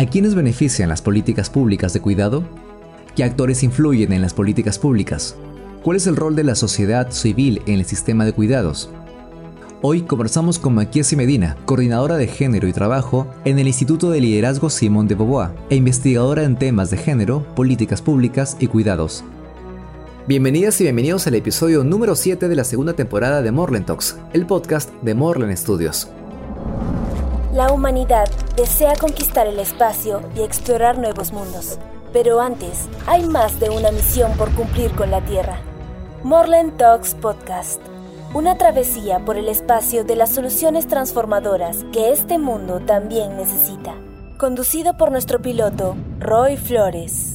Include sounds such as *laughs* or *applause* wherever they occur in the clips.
¿A quiénes benefician las políticas públicas de cuidado? ¿Qué actores influyen en las políticas públicas? ¿Cuál es el rol de la sociedad civil en el sistema de cuidados? Hoy conversamos con Maquiesi Medina, coordinadora de género y trabajo en el Instituto de Liderazgo Simón de Beauvoir e investigadora en temas de género, políticas públicas y cuidados. Bienvenidas y bienvenidos al episodio número 7 de la segunda temporada de Morland Talks, el podcast de Morland Studios. La humanidad desea conquistar el espacio y explorar nuevos mundos. Pero antes, hay más de una misión por cumplir con la Tierra. Morland Talks Podcast. Una travesía por el espacio de las soluciones transformadoras que este mundo también necesita. Conducido por nuestro piloto, Roy Flores.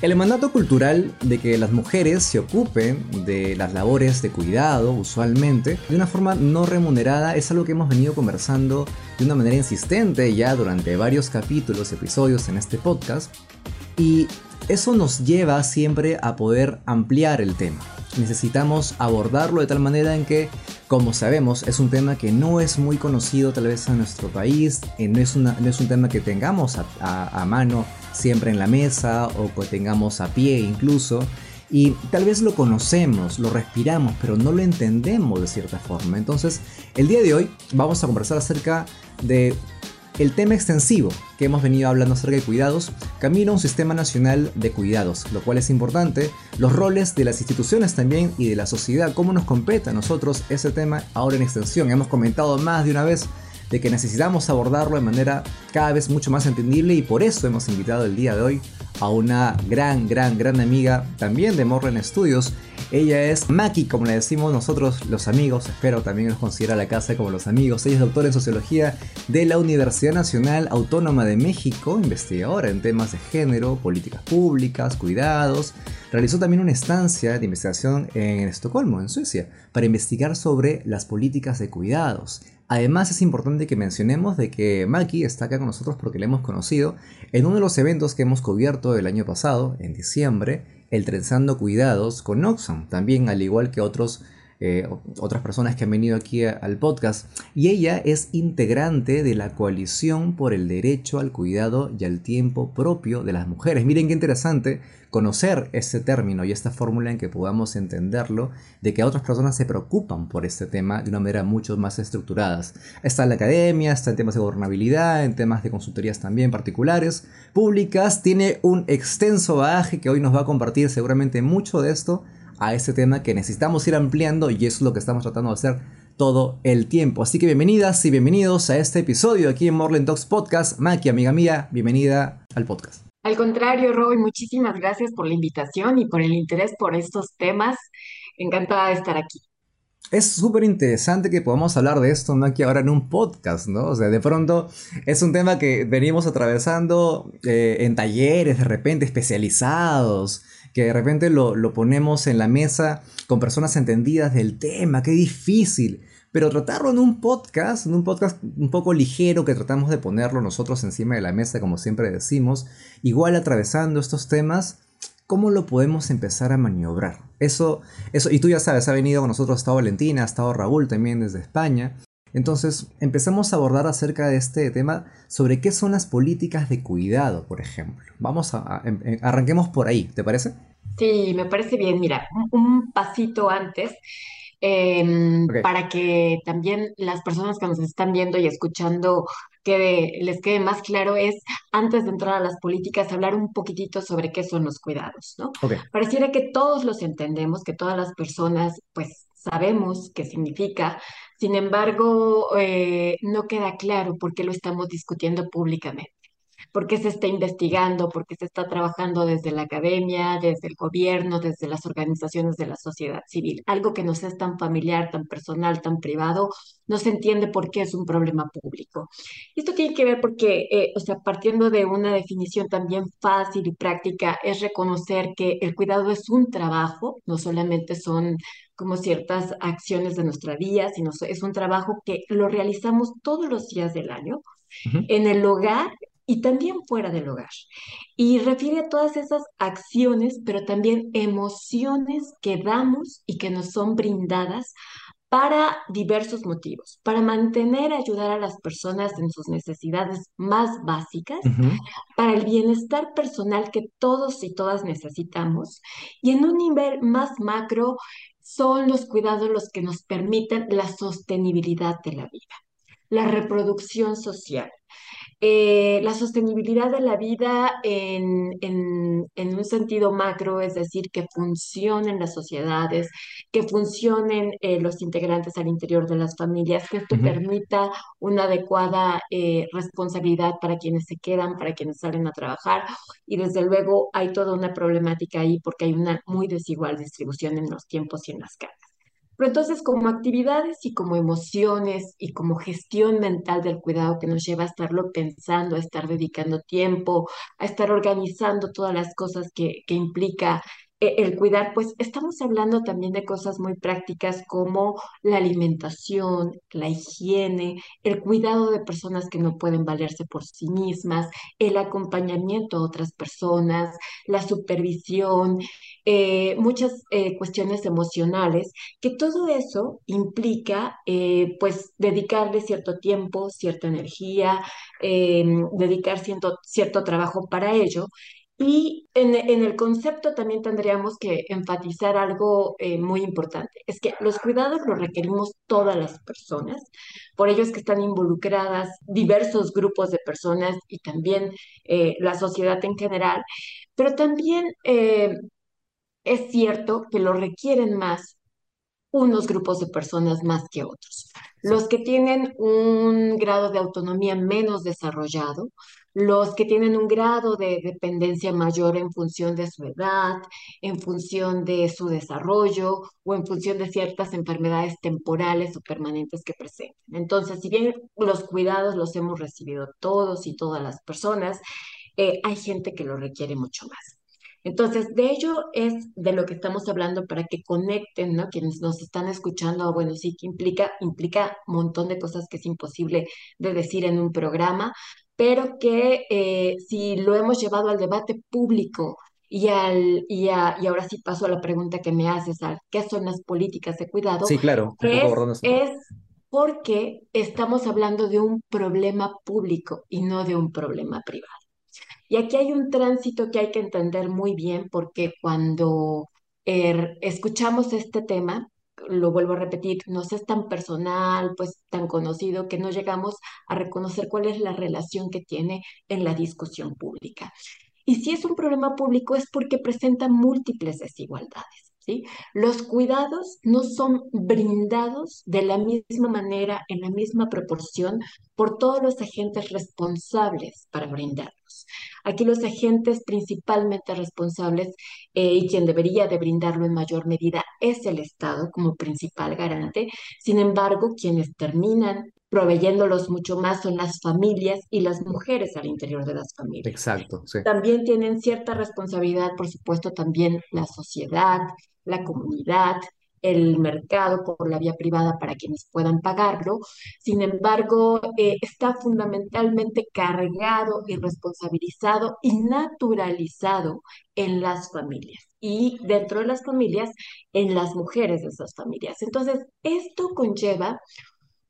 El mandato cultural de que las mujeres se ocupen de las labores de cuidado, usualmente, de una forma no remunerada, es algo que hemos venido conversando de una manera insistente ya durante varios capítulos, episodios en este podcast. Y eso nos lleva siempre a poder ampliar el tema. Necesitamos abordarlo de tal manera en que, como sabemos, es un tema que no es muy conocido tal vez en nuestro país, eh, no es, no es un tema que tengamos a mano siempre en la mesa o que tengamos a pie incluso. Y tal vez lo conocemos, lo respiramos, pero no lo entendemos de cierta forma. Entonces, el día de hoy vamos a conversar acerca de el tema extensivo que hemos venido hablando acerca de cuidados, camino a un sistema nacional de cuidados, lo cual es importante, los roles de las instituciones también y de la sociedad, cómo nos compete a nosotros ese tema ahora en extensión. Hemos comentado más de una vez de que necesitamos abordarlo de manera cada vez mucho más entendible y por eso hemos invitado el día de hoy a una gran, gran, gran amiga también de Morren Studios. Ella es Maki, como le decimos nosotros los amigos, espero también nos considera la casa como los amigos. Ella es doctora en Sociología de la Universidad Nacional Autónoma de México, investigadora en temas de género, políticas públicas, cuidados. Realizó también una estancia de investigación en Estocolmo, en Suecia, para investigar sobre las políticas de cuidados. Además es importante que mencionemos de que Maki está acá con nosotros porque le hemos conocido en uno de los eventos que hemos cubierto el año pasado, en diciembre, el Trenzando Cuidados con Oxfam, también al igual que otros eh, otras personas que han venido aquí al podcast, y ella es integrante de la coalición por el derecho al cuidado y al tiempo propio de las mujeres. Miren qué interesante conocer este término y esta fórmula en que podamos entenderlo, de que otras personas se preocupan por este tema de una manera mucho más estructurada. Está en la academia, está en temas de gobernabilidad, en temas de consultorías también particulares, públicas, tiene un extenso bagaje que hoy nos va a compartir seguramente mucho de esto a ese tema que necesitamos ir ampliando y eso es lo que estamos tratando de hacer todo el tiempo. Así que bienvenidas y bienvenidos a este episodio aquí en Morland Talks Podcast. Maki, amiga mía, bienvenida al podcast. Al contrario, Roy, muchísimas gracias por la invitación y por el interés por estos temas. Encantada de estar aquí. Es súper interesante que podamos hablar de esto, ¿no? Aquí ahora en un podcast, ¿no? O sea, de pronto es un tema que venimos atravesando eh, en talleres, de repente especializados, que de repente lo, lo ponemos en la mesa con personas entendidas del tema, qué difícil. Pero tratarlo en un podcast, en un podcast un poco ligero que tratamos de ponerlo nosotros encima de la mesa, como siempre decimos, igual atravesando estos temas, ¿cómo lo podemos empezar a maniobrar? Eso, eso, y tú ya sabes, ha venido con nosotros, ha estado Valentina, ha estado Raúl también desde España. Entonces, empezamos a abordar acerca de este tema sobre qué son las políticas de cuidado, por ejemplo. Vamos a, em, em, arranquemos por ahí, ¿te parece? Sí, me parece bien. Mira, un pasito antes, em, para que también las personas que nos están viendo y escuchando que les quede más claro, es antes de entrar a las políticas, hablar un poquitito sobre qué son los cuidados, ¿no? Pareciera que todos los entendemos, que todas las personas, pues, sabemos qué significa, sin embargo, eh, no queda claro por qué lo estamos discutiendo públicamente por qué se está investigando, por qué se está trabajando desde la academia, desde el gobierno, desde las organizaciones de la sociedad civil. Algo que nos es tan familiar, tan personal, tan privado, no se entiende por qué es un problema público. Esto tiene que ver porque, eh, o sea, partiendo de una definición también fácil y práctica, es reconocer que el cuidado es un trabajo, no solamente son como ciertas acciones de nuestra vida, sino es un trabajo que lo realizamos todos los días del año, en el hogar y también fuera del hogar. Y refiere a todas esas acciones, pero también emociones que damos y que nos son brindadas para diversos motivos, para mantener, ayudar a las personas en sus necesidades más básicas, para el bienestar personal que todos y todas necesitamos, y en un nivel más macro son los cuidados los que nos permiten la sostenibilidad de la vida, la reproducción social, eh, la sostenibilidad de la vida en, un sentido macro, es decir, que funcionen las sociedades, que funcionen eh, los integrantes al interior de las familias, que esto permita una adecuada eh, responsabilidad para quienes se quedan, para quienes salen a trabajar. Y desde luego hay toda una problemática ahí porque hay una muy desigual distribución en los tiempos y en las cargas. Pero entonces, como actividades y como emociones y como gestión mental del cuidado que nos lleva a estarlo pensando, a estar dedicando tiempo, a estar organizando todas las cosas que, que implica el cuidar, pues estamos hablando también de cosas muy prácticas como la alimentación, la higiene, el cuidado de personas que no pueden valerse por sí mismas, el acompañamiento a otras personas, la supervisión, eh, muchas eh, cuestiones emocionales, que todo eso implica pues dedicarle cierto tiempo, cierta energía, dedicar cierto, cierto trabajo para ello y en, el concepto también tendríamos que enfatizar algo eh, muy importante, es que los cuidados los requerimos todas las personas, por ello es que están involucradas diversos grupos de personas y también eh, la sociedad en general, pero también eh, es cierto que lo requieren más unos grupos de personas más que otros. Los que tienen un grado de autonomía menos desarrollado, los que tienen un grado de dependencia mayor en función de su edad, en función de su desarrollo o en función de ciertas enfermedades temporales o permanentes que presenten. Entonces, si bien los cuidados los hemos recibido todos y todas las personas, eh, hay gente que lo requiere mucho más. Entonces, de ello es de lo que estamos hablando para que conecten, ¿no? Quienes nos están escuchando, bueno, sí que implica, implica un montón de cosas que es imposible de decir en un programa, pero que eh, si lo hemos llevado al debate público y, al, y, y ahora sí paso a la pregunta que me haces, al ¿qué son las políticas de cuidado? Sí, claro, es, es porque estamos hablando de un problema público y no de un problema privado. Y aquí hay un tránsito que hay que entender muy bien porque cuando er, escuchamos este tema, lo vuelvo a repetir, no es tan personal, pues tan conocido que no llegamos a reconocer cuál es la relación que tiene en la discusión pública. Y si es un problema público es porque presenta múltiples desigualdades. Los cuidados no son brindados de la misma manera, en la misma proporción, por todos los agentes responsables para brindarlos. Aquí los agentes principalmente responsables eh, y quien debería de brindarlo en mayor medida es el Estado como principal garante. Sin embargo, quienes terminan proveyéndolos mucho más son las familias y las mujeres al interior de las familias. Exacto, sí. También tienen cierta responsabilidad, por supuesto, también la sociedad, la comunidad, el mercado por la vía privada para quienes puedan pagarlo. Sin embargo, eh, está fundamentalmente cargado y responsabilizado y naturalizado en las familias y dentro de las familias, en las mujeres de esas familias. Entonces, esto conlleva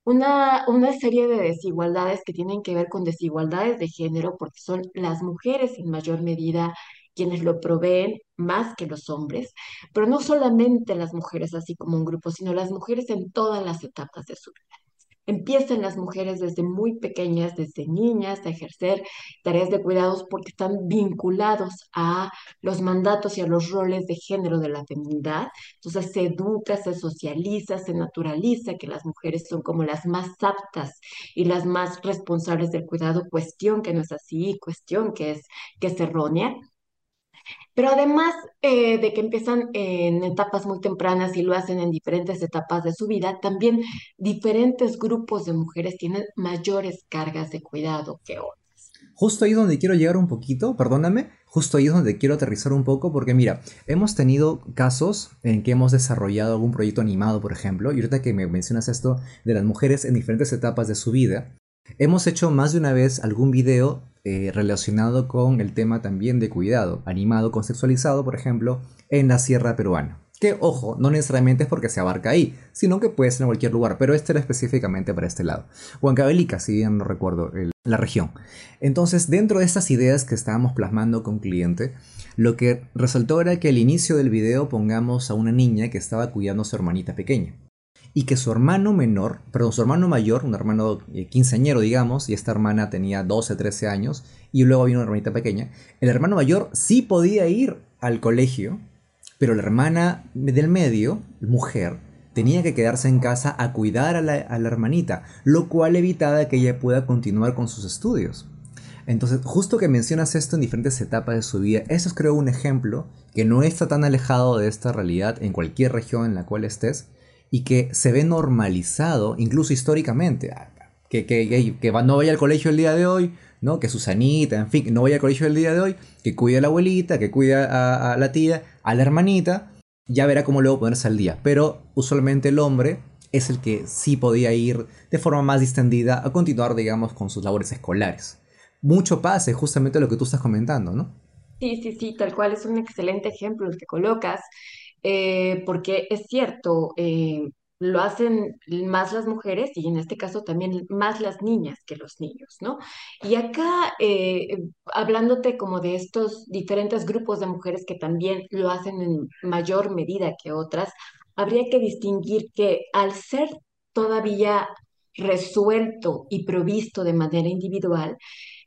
una, una serie de desigualdades que tienen que ver con desigualdades de género, porque son las mujeres en mayor medida quienes lo proveen más que los hombres, pero no solamente las mujeres así como un grupo, sino las mujeres en todas las etapas de su vida. Empiezan las mujeres desde muy pequeñas, desde niñas, a ejercer tareas de cuidados porque están vinculados a los mandatos y a los roles de género de la feminidad. Entonces se educa, se socializa, se naturaliza que las mujeres son como las más aptas y las más responsables del cuidado, cuestión que no es así, cuestión que es, que es errónea. Pero además eh, de que empiezan en etapas muy tempranas y lo hacen en diferentes etapas de su vida, también diferentes grupos de mujeres tienen mayores cargas de cuidado que otras. Justo ahí donde quiero llegar un poquito, perdóname, justo ahí es donde quiero aterrizar un poco, porque mira, hemos tenido casos en que hemos desarrollado algún proyecto animado, por ejemplo, y ahorita que me mencionas esto de las mujeres en diferentes etapas de su vida, hemos hecho más de una vez algún video eh, relacionado con el tema también de cuidado, animado, conceptualizado, por ejemplo, en la sierra peruana. Que, ojo, no necesariamente es porque se abarca ahí, sino que puede ser en cualquier lugar, pero este era específicamente para este lado. Huancavelica, si bien no recuerdo la región. Entonces, dentro de estas ideas que estábamos plasmando con cliente, lo que resaltó era que al inicio del video pongamos a una niña que estaba cuidando a su hermanita pequeña. Y que su hermano menor, perdón, su hermano mayor, un hermano eh, quinceañero, digamos, y esta hermana tenía 12, 13 años, y luego había una hermanita pequeña, el hermano mayor sí podía ir al colegio, pero la hermana del medio, mujer, tenía que quedarse en casa a cuidar a la, hermanita, lo cual evitaba que ella pueda continuar con sus estudios. Entonces, justo que mencionas esto en diferentes etapas de su vida, eso es creo un ejemplo que no está tan alejado de esta realidad en cualquier región en la cual estés y que se ve normalizado incluso históricamente. Que, que, que no vaya al colegio el día de hoy, ¿no? Que Susanita, en fin, no vaya al colegio el día de hoy, que cuide a la abuelita, que cuide a, la tía, a la hermanita, ya verá cómo luego ponerse al día. Pero usualmente el hombre es el que sí podía ir de forma más distendida a continuar, digamos, con sus labores escolares. Mucho pase, justamente lo que tú estás comentando, ¿no? Sí, sí, sí, tal cual es un excelente ejemplo el que colocas, eh, porque es cierto, eh, lo hacen más las mujeres y en este caso también más las niñas que los niños, ¿no? Y acá, eh, hablándote como de estos diferentes grupos de mujeres que también lo hacen en mayor medida que otras, habría que distinguir que al ser todavía resuelto y provisto de manera individual,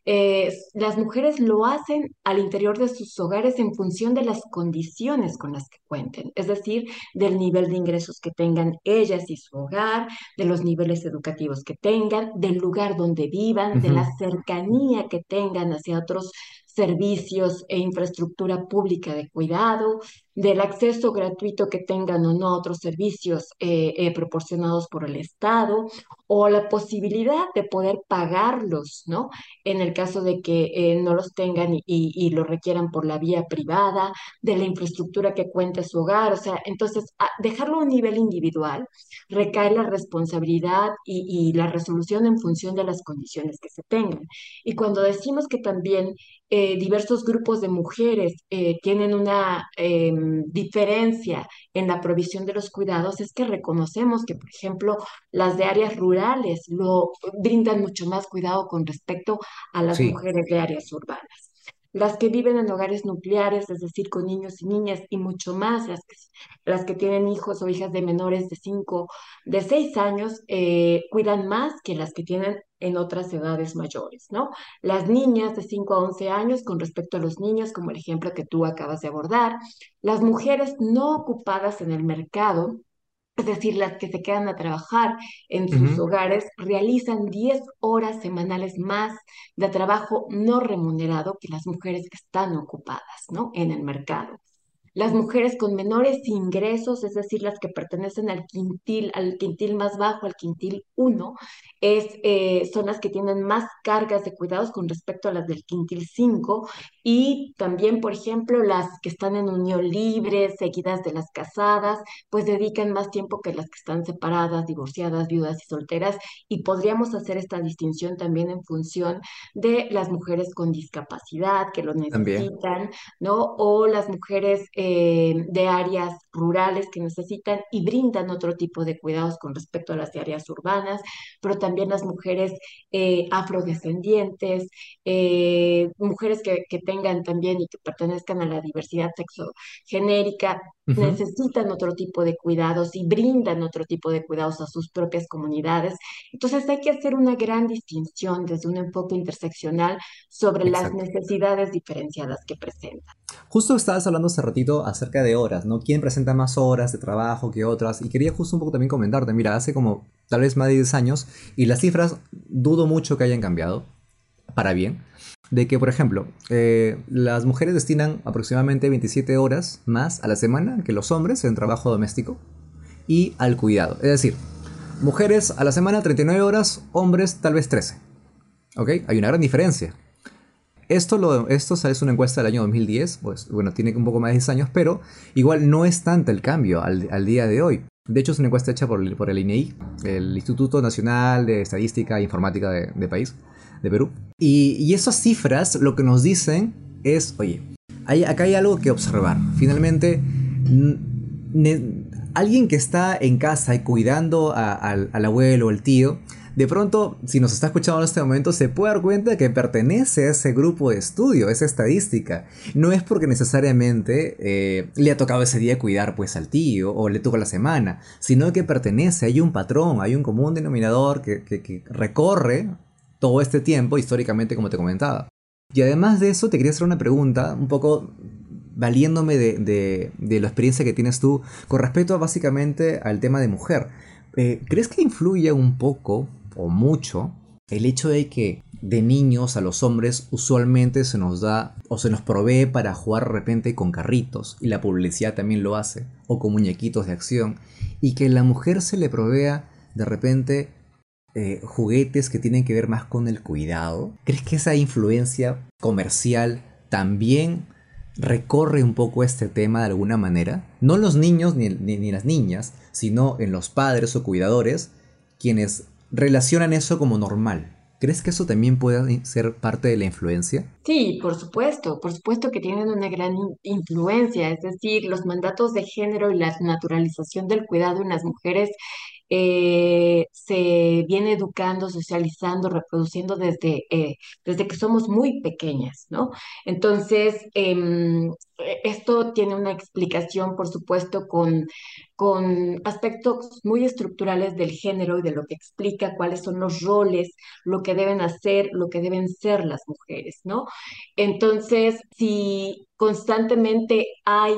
eh, las mujeres lo hacen al interior de sus hogares en función de las condiciones con las que cuenten, es decir, del nivel de ingresos que tengan ellas y su hogar, de los niveles educativos que tengan, del lugar donde vivan, de la cercanía que tengan hacia otros servicios e infraestructura pública de cuidado, del acceso gratuito que tengan o no a otros servicios eh, eh, proporcionados por el Estado, o la posibilidad de poder pagarlos, ¿no? En el caso de que eh, no los tengan y, lo requieran por la vía privada, de la infraestructura que cuente su hogar, o sea, entonces dejarlo a un nivel individual recae la responsabilidad y, la resolución en función de las condiciones que se tengan. Y cuando decimos que también diversos grupos de mujeres tienen una em, diferencia en la provisión de los cuidados, es que reconocemos que, por ejemplo, las de áreas rurales lo brindan mucho más cuidado con respecto a las mujeres de áreas urbanas las que viven en hogares nucleares, es decir, con niños y niñas, y mucho más, las que, las que tienen hijos o hijas de menores de 5, de 6 años, eh, cuidan más que las que tienen en otras edades mayores, ¿no? Las niñas de 5 a 11 años con respecto a los niños, como el ejemplo que tú acabas de abordar, las mujeres no ocupadas en el mercado, es decir, las que se quedan a trabajar en sus hogares, realizan 10 horas semanales más de trabajo no remunerado que las mujeres que están ocupadas, ¿no? En el mercado. Las mujeres con menores ingresos, es decir, las que pertenecen al quintil, al quintil más bajo, al quintil 1, es, eh, son las que tienen más cargas de cuidados con respecto a las del quintil 5 y también, por ejemplo, las que están en unión libre, seguidas de las casadas, pues dedican más tiempo que las que están separadas, divorciadas, viudas y solteras y podríamos hacer esta distinción también en función de las mujeres con discapacidad que lo necesitan, ¿no? O las mujeres eh, de áreas rurales que necesitan y brindan otro tipo de cuidados con respecto a las áreas urbanas, pero también las mujeres eh, afrodescendientes, eh, mujeres que, que, tengan también y que pertenezcan a la diversidad sexogenérica, necesitan otro tipo de cuidados y brindan otro tipo de cuidados a sus propias comunidades. Entonces hay que hacer una gran distinción desde un enfoque interseccional sobre las necesidades diferenciadas que presentan. Justo estabas hablando hace ratito acerca de horas, ¿no? ¿Quién presenta más horas de trabajo que otras? Y quería justo un poco también comentarte, mira, hace como tal vez más de 10 años, y las cifras dudo mucho que hayan cambiado, para bien, de que, por ejemplo, eh, las mujeres destinan aproximadamente 27 horas más a la semana que los hombres en trabajo doméstico y al cuidado. Es decir, mujeres a la semana 39 horas, hombres tal vez 13. ¿Ok? Hay una gran diferencia. Esto, lo, esto es una encuesta del año 2010, pues bueno, tiene un poco más de 10 años, pero igual no es tanto el cambio al, día de hoy. De hecho, es una encuesta hecha por, por el INEI, e el Instituto Nacional de Estadística e Informática de, país, de Perú. Y, esas cifras lo que nos dicen es, oye, hay, acá hay algo que observar. Finalmente, alguien que está en casa y cuidando al abuelo o al tío, de pronto, si nos está escuchando en este momento, se puede dar cuenta que pertenece a ese grupo de estudio, esa estadística. No es porque necesariamente eh, le ha tocado ese día cuidar pues al tío o le tocó la semana, sino que pertenece, hay un patrón, hay un común denominador que, recorre todo este tiempo históricamente como te comentaba. Y además de eso, te quería hacer una pregunta, un poco valiéndome de, la experiencia que tienes tú con respecto básicamente al tema de mujer. Eh, ¿Crees que influye un poco o mucho el hecho de que de niños a los hombres usualmente se nos da o se nos provee para jugar de repente con carritos y la publicidad también lo hace o con muñequitos de acción y que a la mujer se le provea de repente eh, juguetes que tienen que ver más con el cuidado. ¿Crees que esa influencia comercial también recorre un poco este tema de alguna manera? No los niños ni, ni las niñas, sino en los padres o cuidadores quienes relacionan eso como normal. ¿Crees que eso también puede ser parte de la influencia? Sí, por supuesto, por supuesto que tienen una gran influencia, es decir, los mandatos de género y la naturalización del cuidado en las mujeres eh, se viene educando, socializando, reproduciendo desde, eh, desde que somos muy pequeñas, ¿no? Entonces, em, e, esto tiene una explicación, por supuesto, con, con aspectos muy estructurales del género y de lo que explica cuáles son los roles, lo que deben hacer, lo que deben ser las mujeres, ¿no? Entonces, si constantemente hay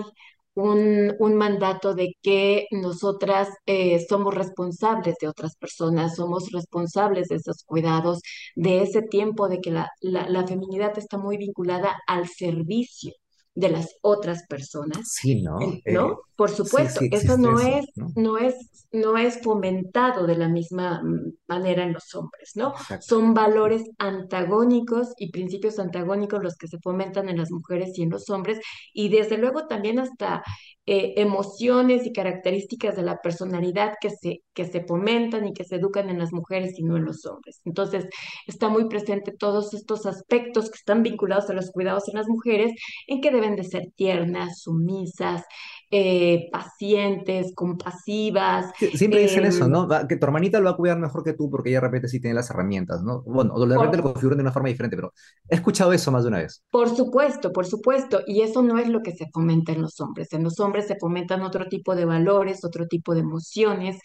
un, un, mandato de que nosotras eh, somos responsables de otras personas, somos responsables de esos cuidados, de ese tiempo, de que la, la, la feminidad está muy vinculada al servicio de las otras personas. Sí, ¿no? ¿no? Eh, Por supuesto, eso no es, ¿no? es, no es fomentado de la misma manera en los hombres, ¿no? Son valores antagónicos y principios antagónicos los que se fomentan en las mujeres y en los hombres, y desde luego también hasta eh, emociones y características de la personalidad que se, que se fomentan y que se educan en las mujeres y no en los hombres. Entonces, está muy presente todos estos aspectos que están vinculados a los cuidados en las mujeres, en que deben de ser tiernas, sumisas, eh, pacientes, compasivas. Siempre dicen eso, em, ¿no? Que tu hermanita lo va a cuidar mejor que tú porque ella de repente sí tiene las herramientas, ¿no? Bueno, de repente lo configuran de una forma diferente, pero he escuchado eso más de una vez. Por supuesto, por supuesto, y eso no es lo que se fomenta en los hombres. En los hombres se fomentan otro tipo de valores, otro tipo de emociones,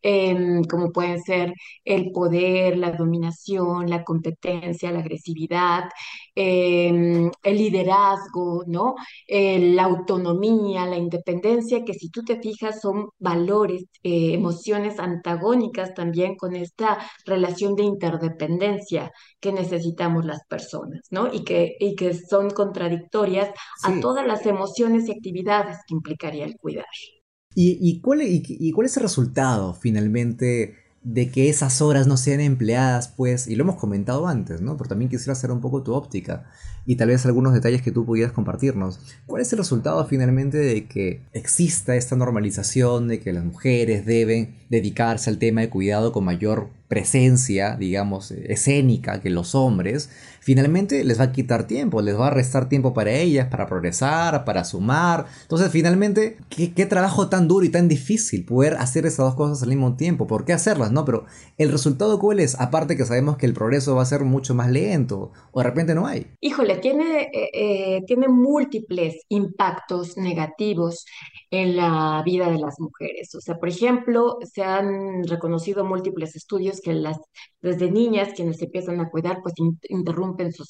em, como pueden ser el poder, la dominación, la competencia, la agresividad, em, el liderazgo, ¿no? la autonomía, la independencia que si tú te fijas son valores, eh, emociones antagónicas también con esta relación de interdependencia que necesitamos las personas, ¿no? Y que, y que son contradictorias a todas las emociones y actividades que implicaría el cuidar. ¿Y, cuál, y cuál es el resultado finalmente de que esas horas no sean empleadas, pues, y lo hemos comentado antes, ¿no? Pero también quisiera hacer un poco tu óptica y tal vez algunos detalles que tú pudieras compartirnos. ¿Cuál es el resultado finalmente de que exista esta normalización de que las mujeres deben dedicarse al tema de cuidado con mayor presencia, digamos, escénica que los hombres? Finalmente les va a quitar tiempo, les va a restar tiempo para ellas, para progresar, para sumar. Entonces, finalmente, ¿qué, trabajo tan duro y tan difícil poder hacer esas dos cosas al mismo tiempo. ¿Por qué hacerlas? No, pero el resultado cuál es, aparte que sabemos que el progreso va a ser mucho más lento, o de repente no hay. Híjole, tiene, eh, eh, tiene múltiples impactos negativos en la vida de las mujeres. O sea, por ejemplo, se han reconocido múltiples estudios que las, desde niñas quienes se empiezan a cuidar, pues interrumpen sus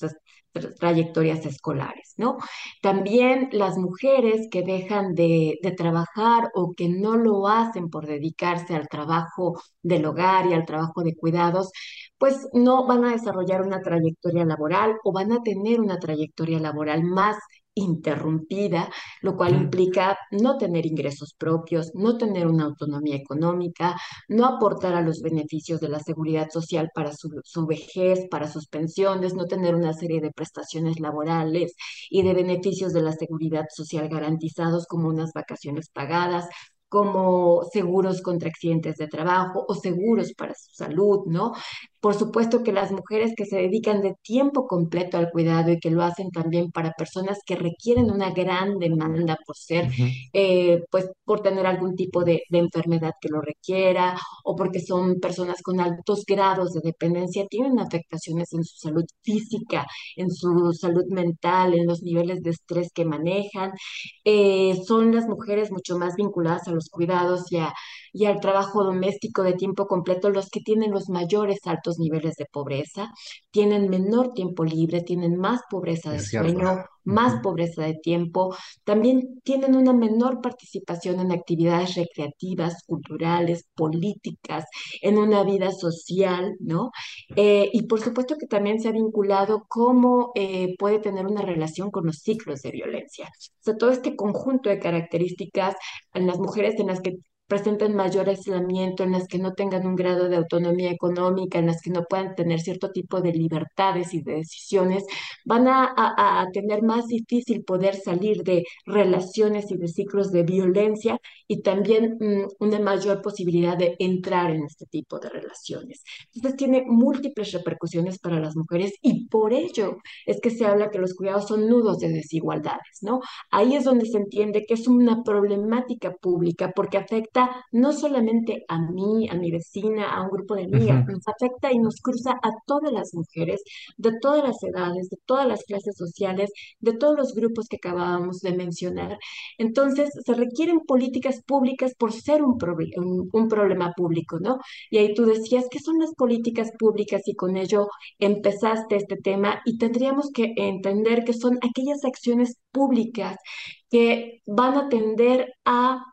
trayectorias escolares, ¿no? También las mujeres que dejan de, de trabajar o que no lo hacen por dedicarse al trabajo del hogar y al trabajo de cuidados, pues no van a desarrollar una trayectoria laboral o van a tener una trayectoria laboral más interrumpida, lo cual implica no tener ingresos propios, no tener una autonomía económica, no aportar a los beneficios de la seguridad social para su, vejez, para sus pensiones, no tener una serie de prestaciones laborales y de beneficios de la seguridad social garantizados como unas vacaciones pagadas, como seguros contra accidentes de trabajo o seguros para su salud, ¿no? Por supuesto que las mujeres que se dedican de tiempo completo al cuidado y que lo hacen también para personas que requieren una gran demanda por ser, eh, pues por tener algún tipo de, de enfermedad que lo requiera o porque son personas con altos grados de dependencia, tienen afectaciones en su salud física, en su salud mental, en los niveles de estrés que manejan. Eh, son las mujeres mucho más vinculadas a los cuidados y, a- y al trabajo doméstico de tiempo completo los que tienen los mayores altos niveles de pobreza, tienen menor tiempo libre, tienen más pobreza de sueño, más pobreza de tiempo, también tienen una menor participación en actividades recreativas, culturales, políticas, en una vida social, ¿no? Eh, y por supuesto que también se ha vinculado cómo eh, puede tener una relación con los ciclos de violencia. O sea, todo este conjunto de características en las mujeres en las que presenten mayor aislamiento, en las que no tengan un grado de autonomía económica, en las que no puedan tener cierto tipo de libertades y de decisiones, van a, a- a tener más difícil poder salir de relaciones y de ciclos de violencia y también mm, una mayor posibilidad de entrar en este tipo de relaciones. Entonces tiene múltiples repercusiones para las mujeres y por ello es que se habla que los cuidados son nudos de desigualdades, ¿no? Ahí es donde se entiende que es una problemática pública porque afecta no solamente a mí, a mi vecina, a un grupo de amigas, Ujú. nos afecta y nos cruza a todas las mujeres de todas las edades, de todas las clases sociales, de todos los grupos que acabábamos de mencionar. Entonces, se requieren políticas públicas por ser un, un problema público, ¿no? Y ahí tú decías, ¿qué son las políticas públicas? Y con ello empezaste este tema y tendríamos que entender que son aquellas acciones públicas que van a tender a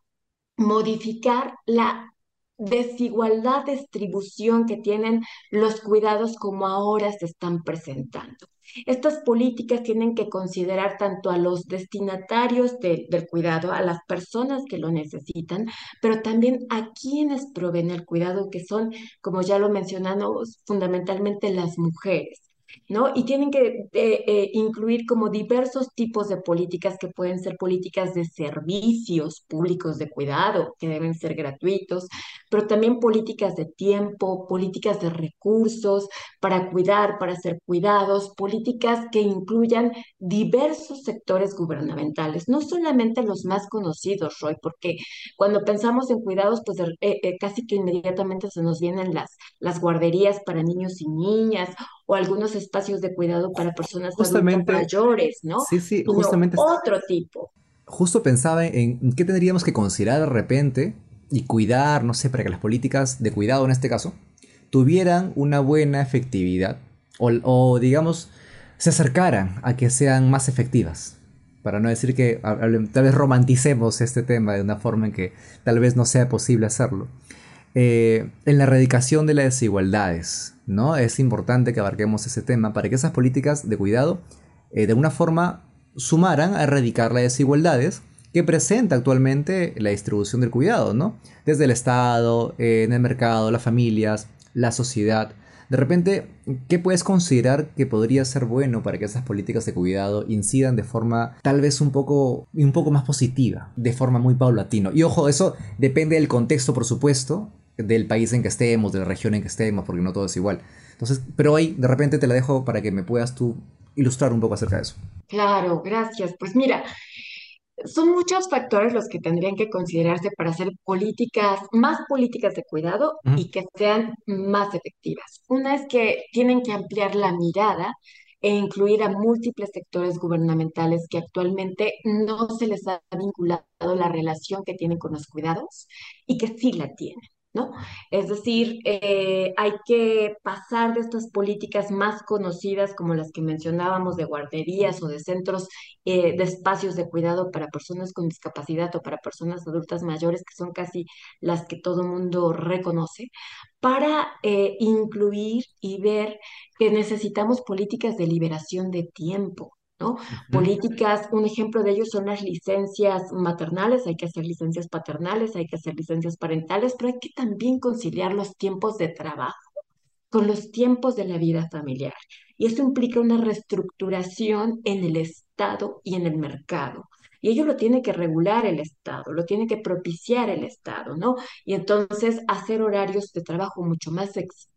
modificar la desigualdad de distribución que tienen los cuidados como ahora se están presentando. Estas políticas tienen que considerar tanto a los destinatarios de- del cuidado, a las personas que lo necesitan, pero también a quienes proveen el cuidado, que son, como ya lo mencionamos, fundamentalmente las mujeres. ¿No? Y tienen que eh, eh, incluir como diversos tipos de políticas que pueden ser políticas de servicios públicos de cuidado, que deben ser gratuitos, pero también políticas de tiempo, políticas de recursos para cuidar, para ser cuidados, políticas que incluyan diversos sectores gubernamentales, no solamente los más conocidos, Roy, porque cuando pensamos en cuidados, pues eh, casi que inmediatamente se nos vienen las, las guarderías para niños y niñas o algunos espacios de cuidado para personas Justamente, mayores, ¿no? sí, sí, Sino justamente, otro tipo. justo pensaba en qué tendríamos que considerar de repente y cuidar, no sé, para que las políticas de cuidado en este caso tuvieran una buena efectividad o, o, digamos se acercaran a que sean más efectivas. Para no decir que tal vez romanticemos este tema de una forma en que tal vez no sea posible hacerlo. Eh, en la erradicación de las desigualdades, ¿no? Es importante que abarquemos ese tema para que esas políticas de cuidado eh, de alguna forma sumaran a erradicar las desigualdades que presenta actualmente la distribución del cuidado, ¿no? Desde el Estado, eh, en el mercado, las familias, la sociedad. De repente, ¿qué puedes considerar que podría ser bueno para que esas políticas de cuidado incidan de forma tal vez un poco, un poco más positiva, de forma muy paulatina? Y ojo, eso depende del contexto, por supuesto, del país en que estemos, de la región en que estemos, porque no todo es igual. Entonces, pero ahí de repente te la dejo para que me puedas tú ilustrar un poco acerca de eso. Claro, gracias. Pues mira, son muchos factores los que tendrían que considerarse para hacer políticas, más políticas de cuidado Uh -huh. y que sean más efectivas. Una es que tienen que ampliar la mirada e incluir a múltiples sectores gubernamentales que actualmente no se les ha vinculado la relación que tienen con los cuidados y que sí la tienen. ¿No? Es decir, eh, hay que pasar de estas políticas más conocidas como las que mencionábamos de guarderías o de centros eh, de espacios de cuidado para personas con discapacidad o para personas adultas mayores, que son casi las que todo mundo reconoce, para eh, incluir y ver que necesitamos políticas de liberación de tiempo. ¿No? Uh -huh. Políticas, un ejemplo de ello son las licencias maternales, hay que hacer licencias paternales, hay que hacer licencias parentales, pero hay que también conciliar los tiempos de trabajo con los tiempos de la vida familiar. Y eso implica una reestructuración en el Estado y en el mercado. y ello lo tiene que regular el Estado, lo tiene que propiciar el Estado, ¿no? Y entonces hacer horarios de trabajo mucho más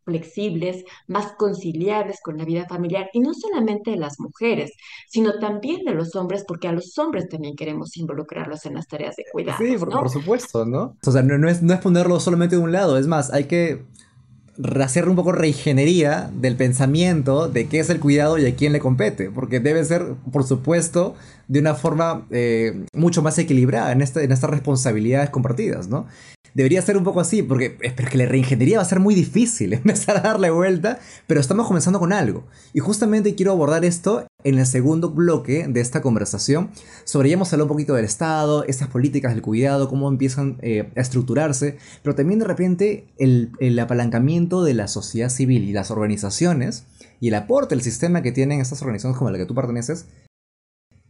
flexibles, más conciliables con la vida familiar, y no solamente de las mujeres, sino también de los hombres, porque a los hombres también queremos involucrarlos en las tareas de cuidado. Sí, por, supuesto, ¿no? O sea, no, es, no es ponerlo solamente de un lado, es más, hay que hacer un poco reingeniería del pensamiento de qué es el cuidado y a quién le compete, porque debe ser, por supuesto, de una forma eh, mucho más equilibrada en, en estas responsabilidades compartidas, ¿no? Debería ser un poco así, porque es que la reingeniería va a ser muy difícil *laughs* empezar a darle vuelta, pero estamos comenzando con algo. Y justamente quiero abordar esto en el segundo bloque de esta conversación. Sobre ya hemos hablado un poquito del Estado, estas políticas del cuidado, cómo empiezan eh, a estructurarse, pero también de repente el, el apalancamiento de la sociedad civil y las organizaciones y el aporte, el sistema que tienen estas organizaciones como la que tú perteneces,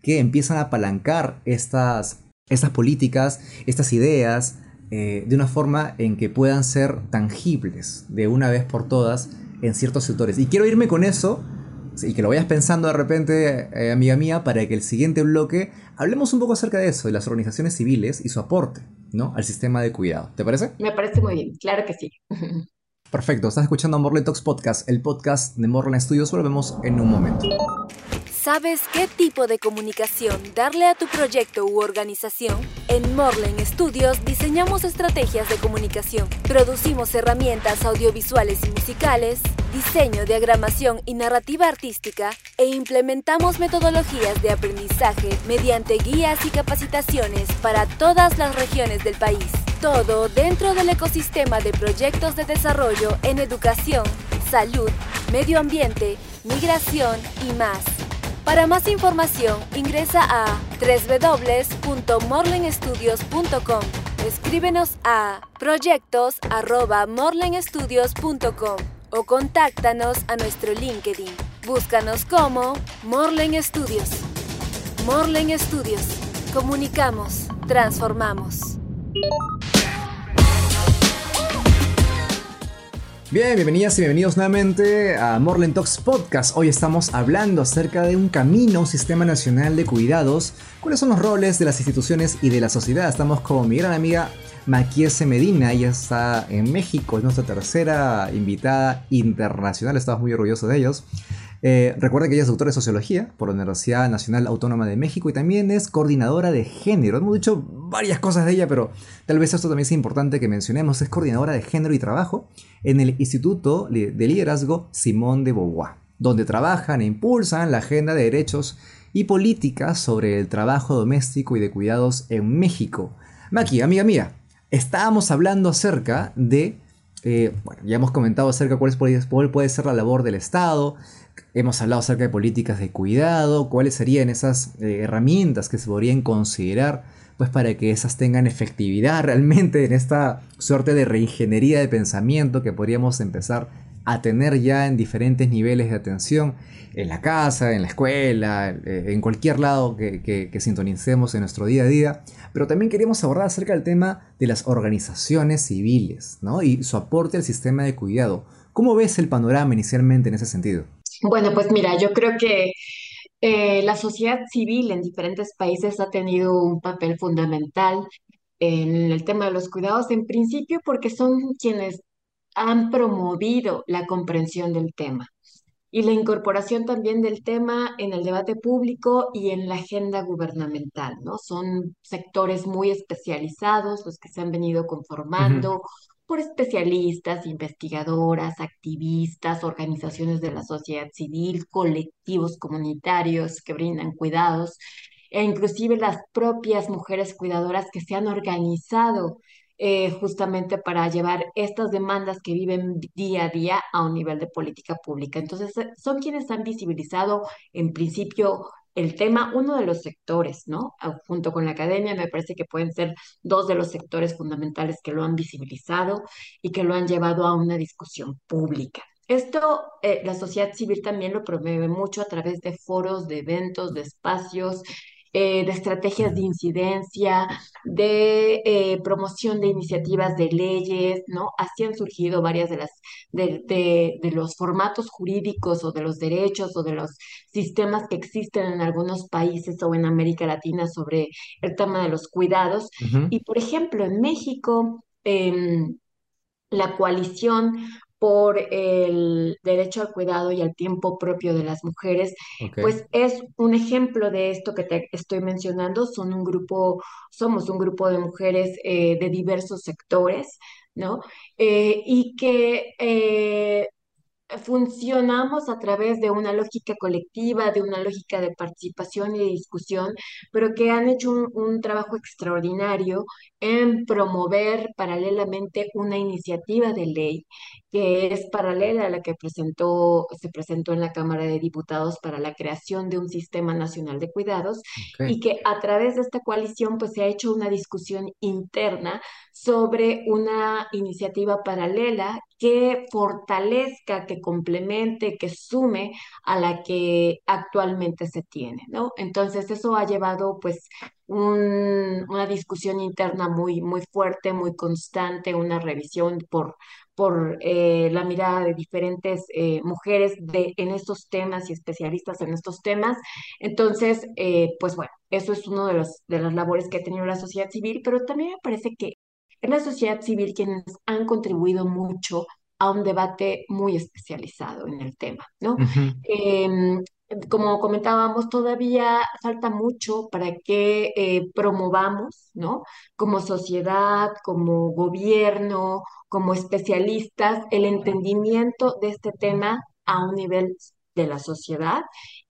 que empiezan a apalancar estas, estas políticas, estas ideas, eh, de una forma en que puedan ser tangibles de una vez por todas en ciertos sectores. Y quiero irme con eso, y que lo vayas pensando de repente, eh, amiga mía, para que el siguiente bloque hablemos un poco acerca de eso, de las organizaciones civiles y su aporte ¿no? al sistema de cuidado. ¿Te parece? Me parece muy bien, claro que sí. *laughs* Perfecto, estás escuchando Morley Talks Podcast, el podcast de Morley Studios. Volvemos en un momento. ¿Sabes qué tipo de comunicación darle a tu proyecto u organización? En Morlen Studios diseñamos estrategias de comunicación, producimos herramientas audiovisuales y musicales, diseño, diagramación y narrativa artística e implementamos metodologías de aprendizaje mediante guías y capacitaciones para todas las regiones del país. Todo dentro del ecosistema de proyectos de desarrollo en educación, salud, medio ambiente, migración y más. Para más información, ingresa a www.morlenstudios.com. Escríbenos a proyectos.morlenstudios.com o contáctanos a nuestro LinkedIn. Búscanos como Morlen Studios. Morlen Studios. Comunicamos, transformamos. Bien, bienvenidas y bienvenidos nuevamente a Morland Talks Podcast. Hoy estamos hablando acerca de un camino, un sistema nacional de cuidados. ¿Cuáles son los roles de las instituciones y de la sociedad? Estamos con mi gran amiga Maquiese Medina, ella está en México, es nuestra tercera invitada internacional, estamos muy orgullosos de ellos. Eh, recuerda que ella es doctora de Sociología por la Universidad Nacional Autónoma de México y también es coordinadora de género. Hemos dicho varias cosas de ella, pero tal vez esto también es importante que mencionemos. Es coordinadora de género y trabajo en el Instituto de Liderazgo Simón de Beauvoir, donde trabajan e impulsan la agenda de derechos y políticas sobre el trabajo doméstico y de cuidados en México. Maki, amiga mía, estábamos hablando acerca de, eh, bueno, ya hemos comentado acerca de cuál puede ser la labor del Estado, Hemos hablado acerca de políticas de cuidado, cuáles serían esas eh, herramientas que se podrían considerar pues para que esas tengan efectividad *laughs* realmente en esta suerte de reingeniería de pensamiento que podríamos empezar a tener ya en diferentes niveles de atención, en la casa, en la escuela, eh, en cualquier lado que, que, sintonicemos en nuestro día a día. Pero también queríamos abordar acerca del tema de las organizaciones civiles ¿no? y su aporte al sistema de cuidado. ¿Cómo ves el panorama inicialmente en ese sentido? Bueno, pues mira, yo creo que eh, la sociedad civil en diferentes países ha tenido un papel fundamental en el tema de los cuidados, en principio porque son quienes han promovido la comprensión del tema y la incorporación también del tema en el debate público y en la agenda gubernamental, ¿no? Son sectores muy especializados los que se han venido conformando por especialistas, investigadoras, activistas, organizaciones de la sociedad civil, colectivos comunitarios que brindan cuidados e inclusive las propias mujeres cuidadoras que se han organizado eh, justamente para llevar estas demandas que viven día a día a un nivel de política pública. Entonces, son quienes han visibilizado en principio el tema, uno de los sectores, ¿no? Ah, junto con la academia, me parece que pueden ser dos de los sectores fundamentales que lo han visibilizado y que lo han llevado a una discusión pública. Esto, eh, la sociedad civil también lo promueve mucho a través de foros, de eventos, de espacios eh, de estrategias de incidencia, de eh, promoción de iniciativas de leyes, ¿no? Así han surgido varias de las, de, de, los formatos jurídicos o de los derechos o de los sistemas que existen en algunos países o en América Latina sobre el tema de los cuidados. Y por ejemplo, en México, em, la coalición por el derecho al cuidado y al tiempo propio de las mujeres, pues es un ejemplo de esto que te estoy mencionando. Son un grupo, somos un grupo de mujeres eh, de diversos sectores, ¿no? Eh, y que eh, funcionamos a través de una lógica colectiva, de una lógica de participación y de discusión, pero que han hecho un, trabajo extraordinario en promover paralelamente una iniciativa de ley que es paralela a la que presentó, se presentó en la Cámara de Diputados para la creación de un sistema nacional de cuidados y que a través de esta coalición pues se ha hecho una discusión interna sobre una iniciativa paralela que fortalezca, que complemente, que sume a la que actualmente se tiene, ¿no? Entonces eso ha llevado pues una discusión interna muy, muy fuerte, muy constante, una revisión por, por eh, la mirada de diferentes eh, mujeres de, en estos temas y especialistas en estos temas. Entonces, eh, pues bueno, eso es uno de, los, de las labores que ha tenido la sociedad civil, pero también me parece que es la sociedad civil quienes han contribuido mucho a un debate muy especializado en el tema, ¿no? Como comentábamos, todavía falta mucho para que eh, promovamos, ¿no? Como sociedad, como gobierno, como especialistas, el entendimiento de este tema a un nivel de la sociedad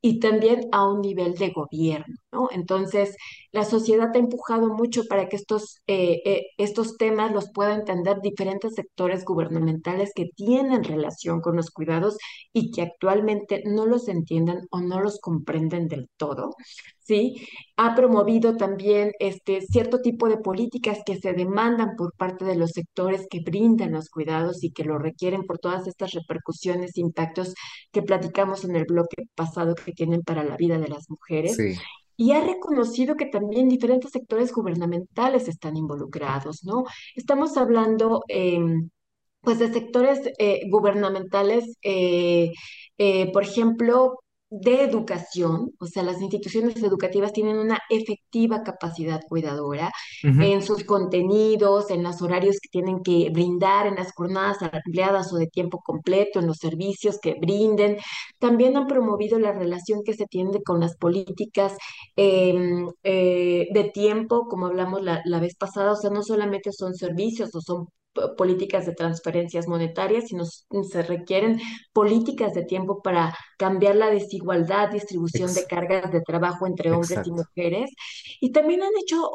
y también a un nivel de gobierno, ¿no? Entonces, la sociedad ha empujado mucho para que estos, eh, eh, estos temas los puedan entender diferentes sectores gubernamentales que tienen relación con los cuidados y que actualmente no los entienden o no los comprenden del todo. ¿sí? Ha promovido también este, cierto tipo de políticas que se demandan por parte de los sectores que brindan los cuidados y que lo requieren por todas estas repercusiones, impactos que platicamos en el bloque pasado que tienen para la vida de las mujeres. Y ha reconocido que también diferentes sectores gubernamentales están involucrados, ¿no? Estamos hablando... Em, pues de sectores eh, gubernamentales, eh, eh, por ejemplo, de educación, o sea, las instituciones educativas tienen una efectiva capacidad cuidadora en sus contenidos, en los horarios que tienen que brindar, en las jornadas ampliadas o de tiempo completo, en los servicios que brinden. También han promovido la relación que se tiene con las políticas em, eh, de tiempo, como hablamos la, la vez pasada, o sea, no solamente son servicios o son políticas de transferencias monetarias, sino se requieren políticas de tiempo para cambiar la desigualdad, distribución de cargas de trabajo entre hombres y mujeres. Y también han hecho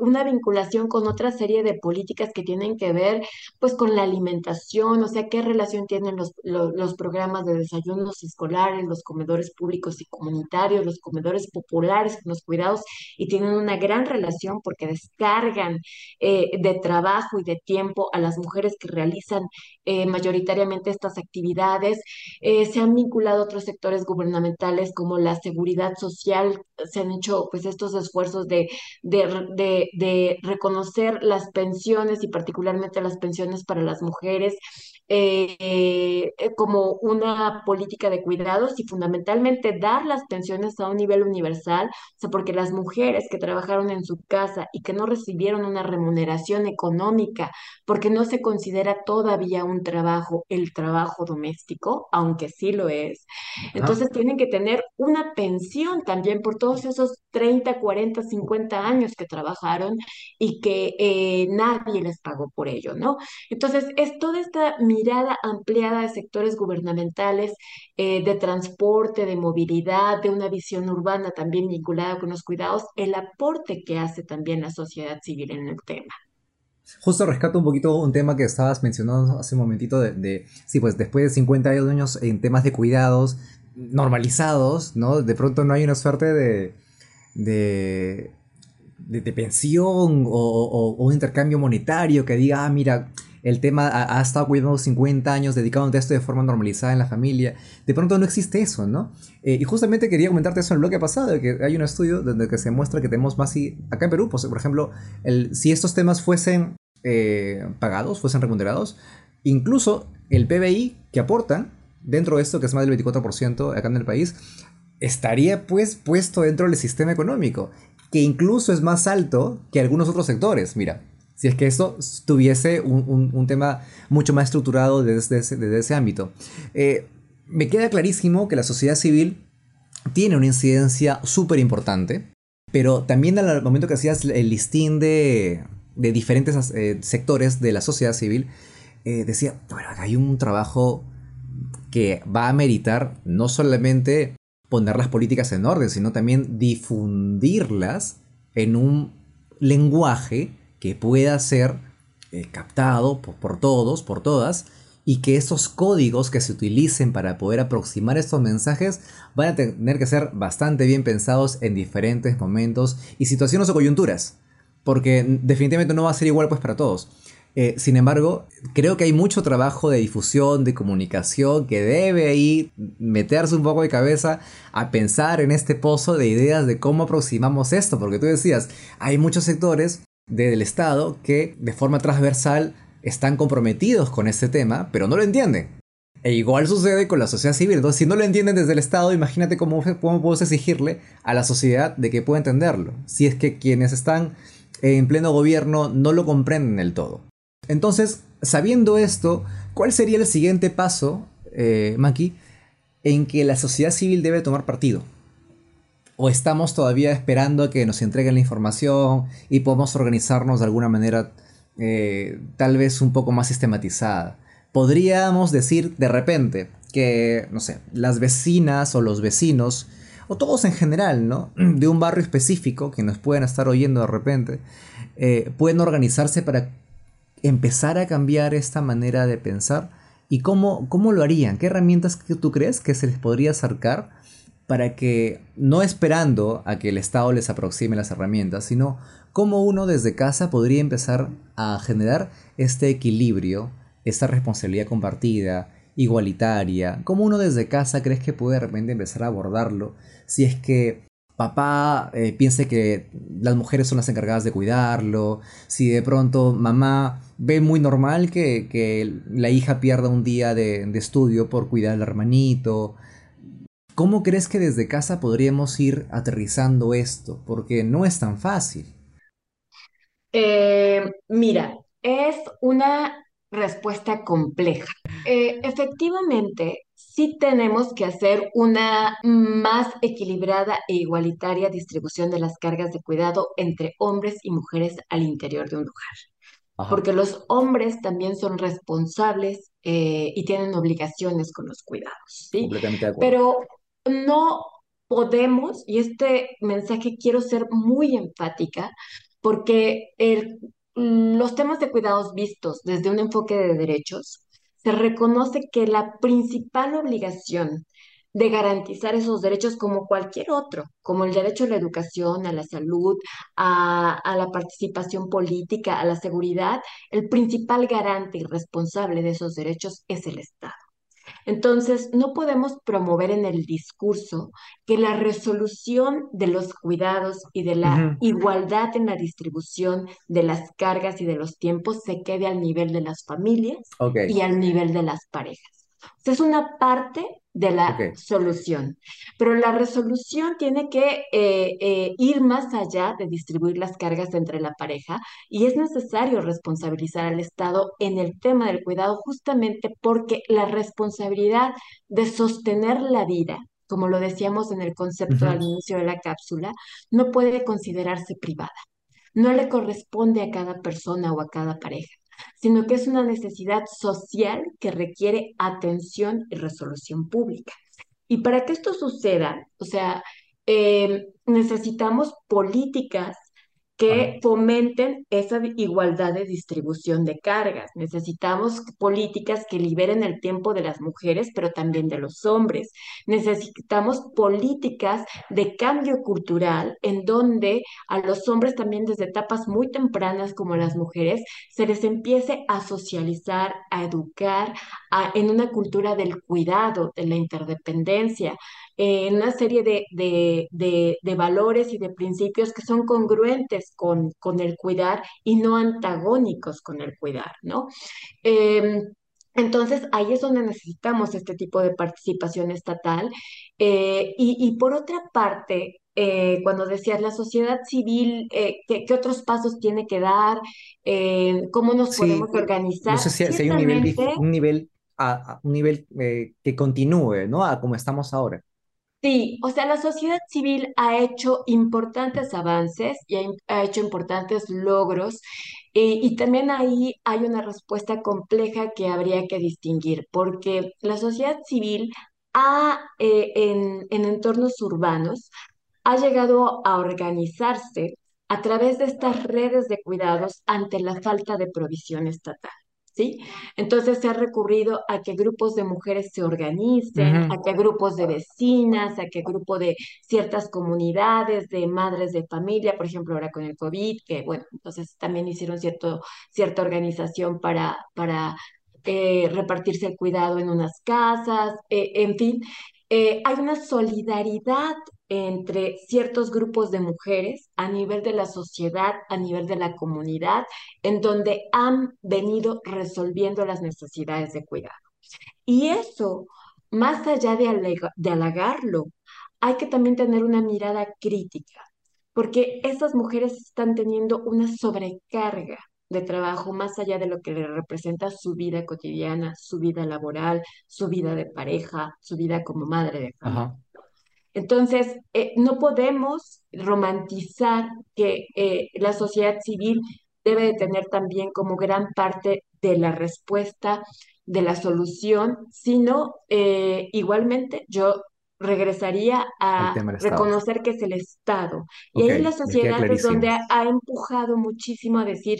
una vinculación con otra serie de políticas que tienen que ver pues con la alimentación, o sea, qué relación tienen los, los, programas de desayunos escolares, los comedores públicos y comunitarios, los comedores populares con los cuidados, y tienen una gran relación porque descargan eh, de trabajo y de tiempo a las mujeres que realizan eh, mayoritariamente estas actividades. Eh, se han vinculado otros sectores gubernamentales como la seguridad social, se han hecho pues estos esfuerzos de, de, de reconocer las pensiones y particularmente las pensiones para las mujeres eh, eh, como una política de cuidados y fundamentalmente dar las pensiones a un nivel universal, o sea, porque las mujeres que trabajaron en su casa y que no recibieron una remuneración económica, porque no se considera todavía un trabajo el trabajo doméstico, aunque sí lo es, entonces tienen que tener una pensión también por todos esos 30, 40, 50 años que trabajaron y que eh, nadie les pagó por ello, ¿no? Entonces, es toda esta mirada ampliada de sectores gubernamentales, eh, de transporte, de movilidad, de una visión urbana también vinculada con los cuidados, el aporte que hace también la sociedad civil en el tema. Justo rescato un poquito un tema que estabas mencionando hace un momentito de, de, sí, pues después de 50 años en temas de cuidados normalizados, ¿no? De pronto no hay una suerte de, de, de, pensión o, o, un intercambio monetario que diga, ah, mira, el tema ha, estado cuidando 50 años, dedicado a esto de forma normalizada en la familia. De pronto no existe eso, ¿no? Eh, y justamente quería comentarte eso en el bloque pasado, que hay un estudio donde se muestra que tenemos más, y acá en Perú, pues, por ejemplo, si estos temas fuesen eh, pagados, fuesen remunerados, incluso el PBI que aportan dentro de esto, que es más del 24% acá en el país, estaría pues puesto dentro del sistema económico, que incluso es más alto que algunos otros sectores. Mira, si es que esto tuviese un, tema mucho más estructurado desde ese, ámbito. Eh, me queda clarísimo que la sociedad civil tiene una incidencia súper importante, pero también al momento que hacías el listín de, diferentes eh, sectores de la sociedad civil, eh, decía, bueno, hay un trabajo que va a meritar no solamente poner las políticas en orden, sino también difundirlas en un lenguaje que pueda ser eh, captado por, todos, por todas, y que estos códigos que se utilicen para poder aproximar estos mensajes van a tener que ser bastante bien pensados en diferentes momentos y situaciones o coyunturas, porque definitivamente no va a ser igual pues para todos. Eh, sin embargo, creo que hay mucho trabajo de difusión, de comunicación, que debe ahí meterse un poco de cabeza a pensar en este pozo de ideas de cómo aproximamos esto, porque tú decías, hay muchos sectores del Estado que de forma transversal están comprometidos con este tema, pero no lo entienden. E igual sucede con la sociedad civil. Entonces, si no lo entienden desde el Estado, imagínate cómo, cómo podemos exigirle a la sociedad de que pueda entenderlo. Si es que quienes están en pleno gobierno no lo comprenden del todo. Entonces, sabiendo esto, ¿cuál sería el siguiente paso, eh, Maki, en que la sociedad civil debe tomar partido? ¿O estamos todavía esperando que nos entreguen la información y podamos organizarnos de alguna manera eh, tal vez un poco más sistematizada? Podríamos decir de repente que, no sé, las vecinas o los vecinos, o todos en general, ¿no? *clears throat* De un barrio específico que nos pueden estar oyendo de repente, eh, pueden organizarse para empezar a cambiar esta manera de pensar y cómo, cómo lo harían, qué herramientas que tú crees que se les podría acercar para que, no esperando a que el Estado les aproxime las herramientas, sino cómo uno desde casa podría empezar a generar este equilibrio, esta responsabilidad compartida, igualitaria, cómo uno desde casa crees que puede de repente empezar a abordarlo si es que papá eh, piense que las mujeres son las encargadas de cuidarlo, si de pronto mamá ve muy normal que, la hija pierda un día de, estudio por cuidar al hermanito. ¿Cómo crees que desde casa podríamos ir aterrizando esto? Porque no es tan fácil. Eh, mira, es una respuesta compleja. Eh, efectivamente, sí tenemos que hacer una más equilibrada e igualitaria distribución de las cargas de cuidado entre hombres y mujeres al interior de un lugar. Porque los hombres también son responsables eh, y tienen obligaciones con los cuidados, ¿sí? Completamente de acuerdo. Pero no podemos, y este mensaje quiero ser muy enfática, porque los temas de cuidados vistos desde un enfoque de derechos se reconoce que la principal obligación de garantizar esos derechos como cualquier otro, como el derecho a la educación, a la salud, a, la participación política, a la seguridad, el principal garante y responsable de esos derechos es el Estado. Entonces, no podemos promover en el discurso que la resolución de los cuidados y de la igualdad en la distribución de las cargas y de los tiempos se quede al nivel de las familias y al nivel de las parejas. es una parte de la solución. Pero la resolución tiene que eh, eh, ir más allá de distribuir las cargas entre la pareja y es necesario responsabilizar al Estado en el tema del cuidado justamente porque la responsabilidad de sostener la vida, como lo decíamos en el concepto al inicio de la cápsula, no puede considerarse privada. No le corresponde a cada persona o a cada pareja sino que es una necesidad social que requiere atención y resolución pública. Y para que esto suceda, o sea, em, necesitamos políticas que fomenten esa igualdad de distribución de cargas. Necesitamos políticas que liberen el tiempo de las mujeres, pero también de los hombres. Necesitamos políticas de cambio cultural en donde a los hombres también desde etapas muy tempranas como las mujeres se les empiece a socializar, a educar en una cultura del cuidado, de la interdependencia, en una serie de, valores y de principios que son congruentes con, con, el cuidar y no antagónicos con el cuidar, ¿no? Em, entonces, ahí es donde necesitamos este tipo de participación estatal. Eh, y, por otra parte, eh, cuando decías la sociedad civil, eh, ¿qué, otros pasos tiene que dar? ¿Cómo nos podemos organizar? No sé si, hay un nivel, un nivel, a, un nivel que continúe, ¿no? A como estamos ahora. Sí, o sea, la sociedad civil ha hecho importantes avances y ha, hecho importantes logros eh, y también ahí hay una respuesta compleja que habría que distinguir, porque la sociedad civil ha, eh, en, en entornos urbanos ha llegado a organizarse a través de estas redes de cuidados ante la falta de provisión estatal. ¿Sí? Entonces se ha recurrido a que grupos de mujeres se organicen, a que grupos de vecinas, a que grupo de ciertas comunidades, de madres de familia, por ejemplo, ahora con el COVID, que bueno, entonces también hicieron cierto, cierta organización para, para eh, repartirse el cuidado en unas casas, eh, en fin, eh, hay una solidaridad entre ciertos grupos de mujeres a nivel de la sociedad, a nivel de la comunidad, en donde han venido resolviendo las necesidades de cuidado. Y eso, más allá de, halagarlo, hay que también tener una mirada crítica, porque estas mujeres están teniendo una sobrecarga de trabajo más allá de lo que le representa su vida cotidiana, su vida laboral, su vida de pareja, su vida como madre de familia. Entonces, eh, no podemos romantizar que eh, la sociedad civil debe de tener también como gran parte de la respuesta, de la solución, sino eh, igualmente yo regresaría a reconocer que es el Estado. Y ahí la sociedad es donde ha, empujado muchísimo a decir,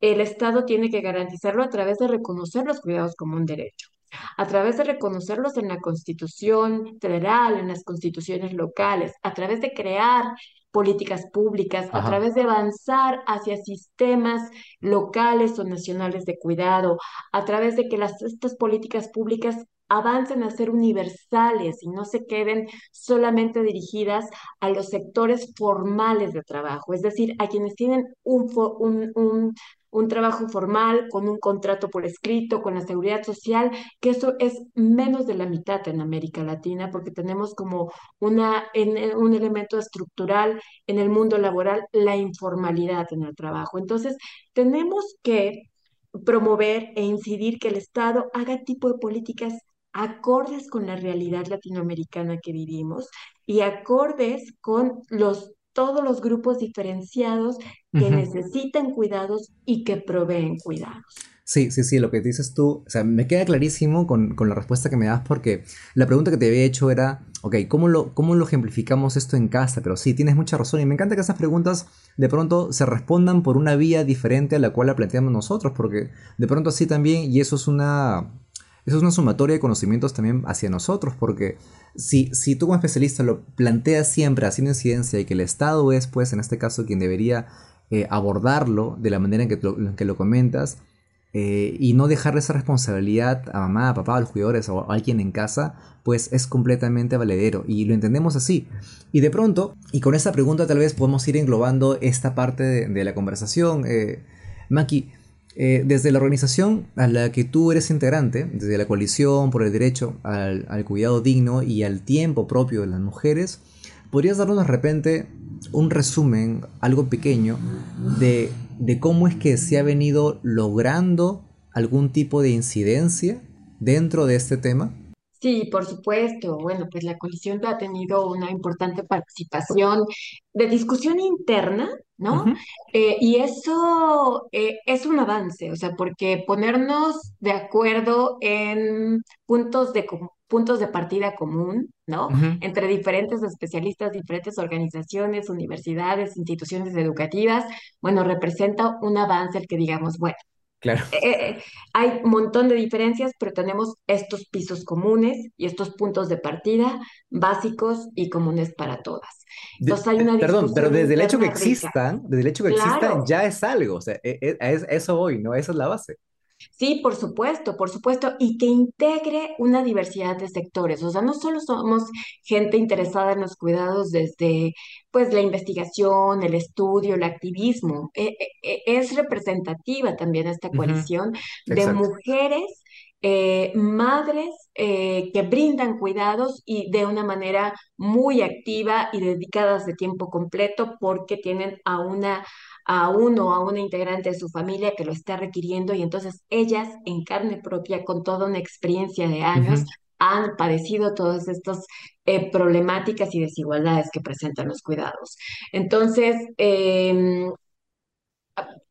el Estado tiene que garantizarlo a través de reconocer los cuidados como un derecho a través de reconocerlos en la Constitución federal, en las constituciones locales, a través de crear políticas públicas, a través de avanzar hacia sistemas locales o nacionales de cuidado, a través de que las, estas políticas públicas avancen a ser universales y no se queden solamente dirigidas a los sectores formales de trabajo, es decir, a quienes tienen un, un, un trabajo formal, con un contrato por escrito, con la seguridad social, que eso es menos de la mitad en América Latina, porque tenemos como una, en, un elemento estructural en el mundo laboral la informalidad en el trabajo. Entonces, tenemos que promover e incidir que el Estado haga tipo de políticas acordes con la realidad latinoamericana que vivimos y acordes con los todos los grupos diferenciados que necesitan cuidados y que proveen cuidados. Sí, sí, sí, lo que dices tú, o sea, me queda clarísimo con, la respuesta que me das porque la pregunta que te había hecho era, ok, ¿cómo lo, ¿cómo lo ejemplificamos esto en casa? Pero sí, tienes mucha razón y me encanta que esas preguntas de pronto se respondan por una vía diferente a la cual la planteamos nosotros, porque de pronto así también, y eso es una, es una sumatoria de conocimientos también hacia nosotros, porque si, si tú como especialista lo planteas siempre haciendo incidencia y que el Estado es, pues, en este caso, quien debería eh, abordarlo de la manera en que, lo, que lo comentas, eh, y no dejar esa responsabilidad a mamá, a papá, a los cuidadores o a alguien en casa, pues es completamente valedero y lo entendemos así. Y de pronto, y con esta pregunta tal vez podemos ir englobando esta parte de, la conversación. Eh, Maki, eh, desde la organización a la que tú eres integrante, desde la coalición por el derecho al, cuidado digno y al tiempo propio de las mujeres, ¿podrías darnos de repente un resumen, algo pequeño, de, de cómo es que se ha venido logrando algún tipo de incidencia dentro de este tema? Sí, por supuesto. Bueno, pues la coalición ha tenido una importante participación de discusión interna, ¿no? Eh, y eso eh, es un avance, o sea, porque ponernos de acuerdo en puntos de, puntos de partida común, ¿no? Entre diferentes especialistas, diferentes organizaciones, universidades, instituciones educativas, bueno, representa un avance el que digamos, bueno Claro. eh, hay un montón de diferencias, pero tenemos estos pisos comunes y estos puntos de partida básicos y comunes para todas. Entonces hay una perdón, pero desde el hecho que rica. existan, desde el hecho que existan Claro, ya es algo, o sea, e- e- es- eso voy, ¿no? Esa es la base. Sí, por supuesto, por supuesto, y que integre una diversidad de sectores. O sea, no solo somos gente interesada en los cuidados desde, pues, la investigación, el estudio, el activismo. E- e- e- es representativa también esta coalición de mujeres, eh, madres, eh, que brindan cuidados y de una manera muy activa y dedicadas de tiempo completo porque tienen a una a uno o a una integrante de su familia que lo está requiriendo y entonces ellas en carne propia, con toda una experiencia de años, han padecido todas estas eh, problemáticas y desigualdades que presentan los cuidados. Entonces, em,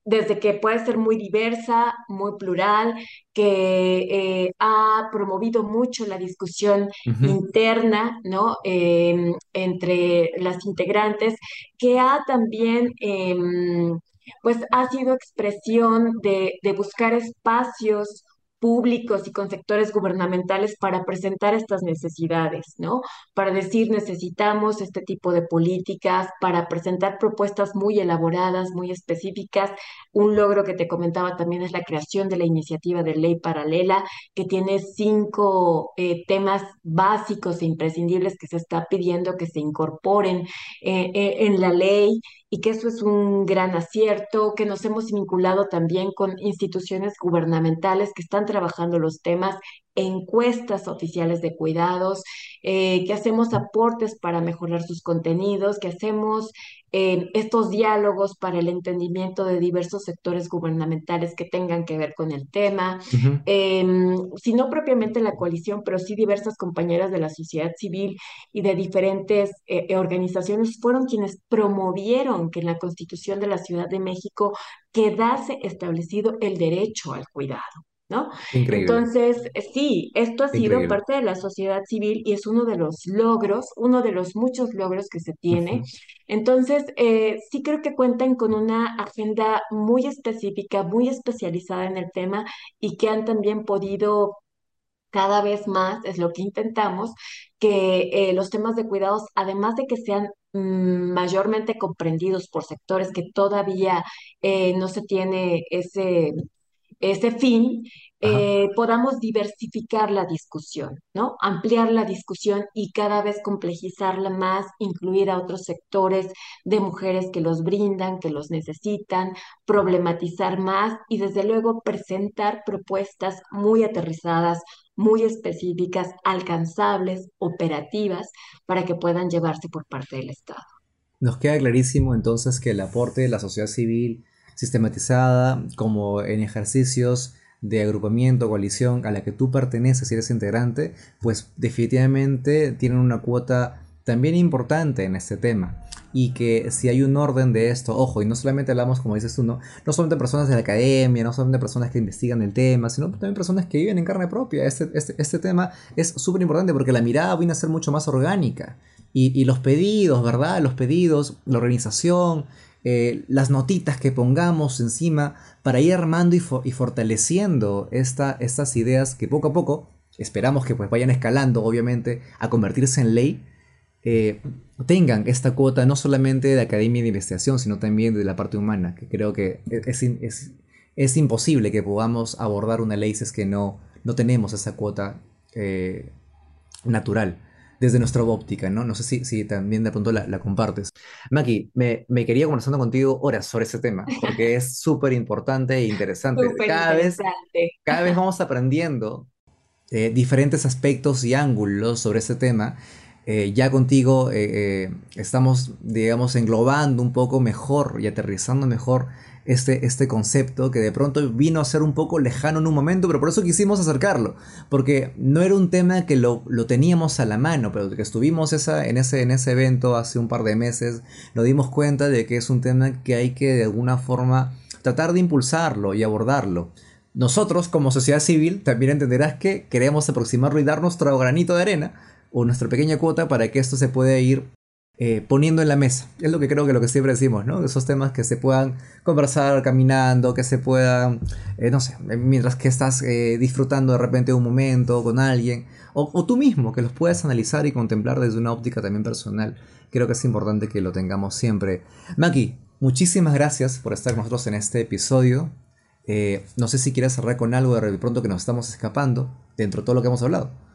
desde que puede ser muy diversa, muy plural, que eh, ha promovido mucho la discusión interna, ¿no? Em, entre las integrantes, que ha también, em, pues, ha sido expresión de, de buscar espacios públicos y con sectores gubernamentales para presentar estas necesidades, ¿no? Para decir necesitamos este tipo de políticas, para presentar propuestas muy elaboradas, muy específicas un logro que te comentaba también es la creación de la iniciativa de ley paralela, que tiene cinco eh, temas básicos e imprescindibles que se está pidiendo que se incorporen eh, eh, en la ley y que eso es un gran acierto, que nos hemos vinculado también con instituciones gubernamentales que están trabajando los temas encuestas oficiales de cuidados, eh, que hacemos aportes para mejorar sus contenidos, que hacemos eh, estos diálogos para el entendimiento de diversos sectores gubernamentales que tengan que ver con el tema, eh, si no propiamente la coalición, pero sí diversas compañeras de la sociedad civil y de diferentes eh, organizaciones fueron quienes promovieron que en la Constitución de la Ciudad de México quedase establecido el derecho al cuidado. ¿No? Increíble, Entonces, sí, esto ha sido parte de la sociedad civil y es uno de los logros, uno de los muchos logros que se tiene. Entonces, eh, sí creo que cuentan con una agenda muy específica, muy especializada en el tema y que han también podido cada vez más, es lo que intentamos, que eh, los temas de cuidados, además de que sean mm, mayormente comprendidos por sectores que todavía eh, no se tiene ese ese fin, eh, podamos diversificar la discusión, ¿no? Ampliar la discusión y cada vez complejizarla más, incluir a otros sectores de mujeres que los brindan, que los necesitan, problematizar más y desde luego presentar propuestas muy aterrizadas, muy específicas, alcanzables, operativas, para que puedan llevarse por parte del Estado. Nos queda clarísimo entonces que el aporte de la sociedad civil sistematizada, como en ejercicios de agrupamiento, coalición a la que tú perteneces y eres integrante, pues definitivamente tienen una cuota también importante en este tema. Y que si hay un orden de esto, ojo, y no solamente hablamos, como dices tú, no, no solamente personas de la academia, no solamente personas que investigan el tema, sino también personas que viven en carne propia. Este, este, este tema es súper importante porque la mirada viene a ser mucho más orgánica. Y, y los pedidos, ¿verdad? Los pedidos, la organización, eh, las notitas que pongamos encima para ir armando y, fo- y fortaleciendo esta, estas ideas que poco a poco esperamos que pues vayan escalando, obviamente, a convertirse en ley, eh, tengan esta cuota no solamente de academia de investigación, sino también de la parte humana, que creo que es, es, es, es imposible que podamos abordar una ley si es que no, no tenemos esa cuota eh, natural desde nuestra óptica, ¿no? No sé si, si también de pronto la, la compartes. Maki, me, me quería conversando contigo horas sobre ese tema, porque es *laughs* súper importante e interesante. Súper Cada vez, cada vez vamos aprendiendo eh, diferentes aspectos y ángulos sobre ese tema. Eh, ya contigo eh, estamos, digamos, englobando un poco mejor y aterrizando mejor este, este concepto que de pronto vino a ser un poco lejano en un momento, pero por eso quisimos acercarlo, porque no era un tema que lo, teníamos a la mano, pero que estuvimos esa, en, ese, en ese evento hace un par de meses, nos dimos cuenta de que es un tema que hay que de alguna forma tratar de impulsarlo y abordarlo. Nosotros, como sociedad civil, también entenderás que queremos aproximarlo y dar nuestro granito de arena o nuestra pequeña cuota para que esto se pueda ir eh, poniendo en la mesa. Es lo que creo que lo que siempre decimos, ¿no? Esos temas que se puedan conversar caminando, que se puedan, eh, no sé, mientras que estás eh, disfrutando de repente un momento con alguien, o, tú mismo, que los puedas analizar y contemplar desde una óptica también personal. Creo que es importante que lo tengamos siempre. Maki, muchísimas gracias por estar con nosotros en este episodio. no sé si quieres cerrar con algo de pronto que nos estamos escapando dentro de todo lo que hemos hablado.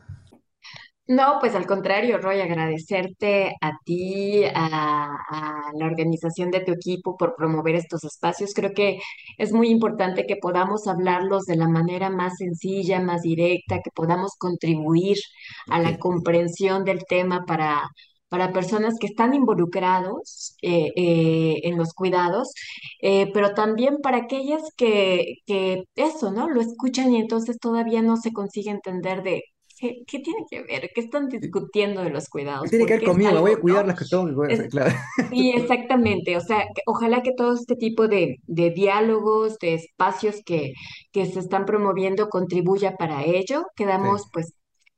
No, pues al contrario, Roy, agradecerte a ti, a, a, la organización de tu equipo por promover estos espacios. Creo que es muy importante que podamos hablarlos de la manera más sencilla, más directa, que podamos contribuir a la comprensión del tema para, para personas que están involucrados eh, eh, en los cuidados, eh, pero también para aquellas que, que eso, ¿no? Lo escuchan y entonces todavía no se consigue entender de ¿Qué, tiene que ver? ¿Qué están discutiendo de los cuidados? tiene que ver conmigo? voy a cuidar las que tengo que *laughs* claro. Sí, exactamente. O sea, ojalá que todo este tipo de, diálogos, de espacios que, que se están promoviendo contribuya para ello. Quedamos, pues,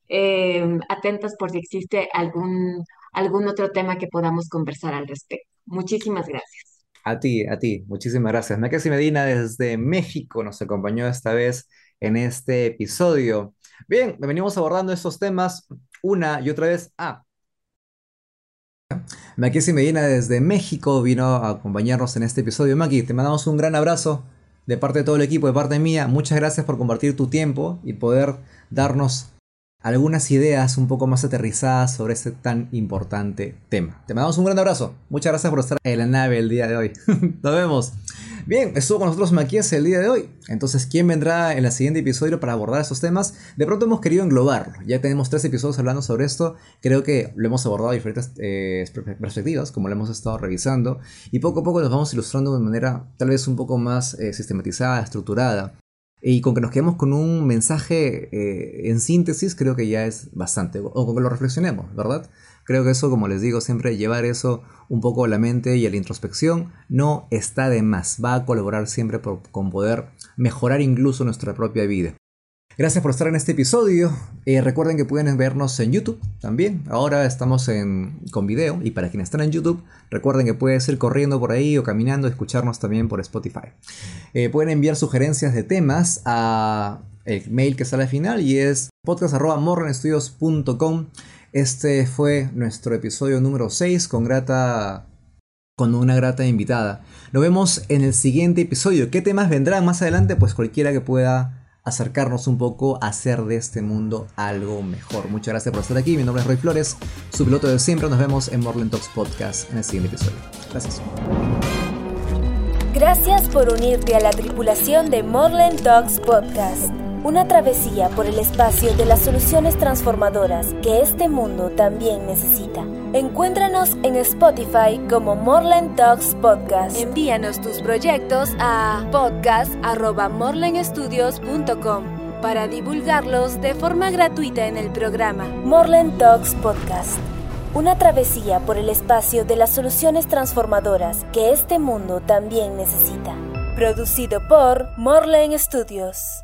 em, atentas por si existe algún, algún otro tema que podamos conversar al respecto. Muchísimas gracias. A ti, a ti, muchísimas gracias. Mackenzie Medina desde México nos acompañó esta vez en este episodio. Bien, venimos abordando estos temas una y otra vez. Ah, Maki Medina desde México vino a acompañarnos en este episodio. Maki, te mandamos un gran abrazo de parte de todo el equipo, de parte mía. Muchas gracias por compartir tu tiempo y poder darnos algunas ideas un poco más aterrizadas sobre este tan importante tema. Te mandamos un gran abrazo. Muchas gracias por estar en la nave el día de hoy. *laughs* Nos vemos. Bien, estuvo con nosotros Maquías el día de hoy. Entonces, ¿quién vendrá en el siguiente episodio para abordar estos temas? De pronto hemos querido englobarlo. Ya tenemos tres episodios hablando sobre esto. Creo que lo hemos abordado de diferentes eh, perspectivas, como lo hemos estado revisando. Y poco a poco nos vamos ilustrando de manera tal vez un poco más eh, sistematizada, estructurada. Y con que nos quedemos con un mensaje eh, en síntesis, creo que ya es bastante. O con que lo reflexionemos, ¿verdad? Creo que eso, como les digo, siempre llevar eso un poco a la mente y a la introspección no está de más. Va a colaborar siempre con poder mejorar incluso nuestra propia vida. Gracias por estar en este episodio. Eh, recuerden que pueden vernos en YouTube también. Ahora estamos con video. Y para quienes están en YouTube, recuerden que puedes ir corriendo por ahí o caminando, escucharnos también por Spotify. Eh, pueden enviar sugerencias de temas a el mail que sale al final y es podcast.morrenstudios.com. Este fue nuestro episodio número 6 con grata con una grata invitada. Nos vemos en el siguiente episodio. ¿Qué temas vendrán más adelante? Pues cualquiera que pueda acercarnos un poco a hacer de este mundo algo mejor. Muchas gracias por estar aquí. Mi nombre es Roy Flores, su piloto de siempre. Nos vemos en Morland Talks Podcast en el siguiente episodio. Gracias. Gracias por unirte a la tripulación de Morland Talks Podcast una travesía por el espacio de las soluciones transformadoras que este mundo también necesita. Encuéntranos en Spotify como Morland Talks Podcast. Envíanos tus proyectos a podcast.morlandstudios.com para divulgarlos de forma gratuita en el programa Morland Talks Podcast. Una travesía por el espacio de las soluciones transformadoras que este mundo también necesita. Producido por Morland Studios.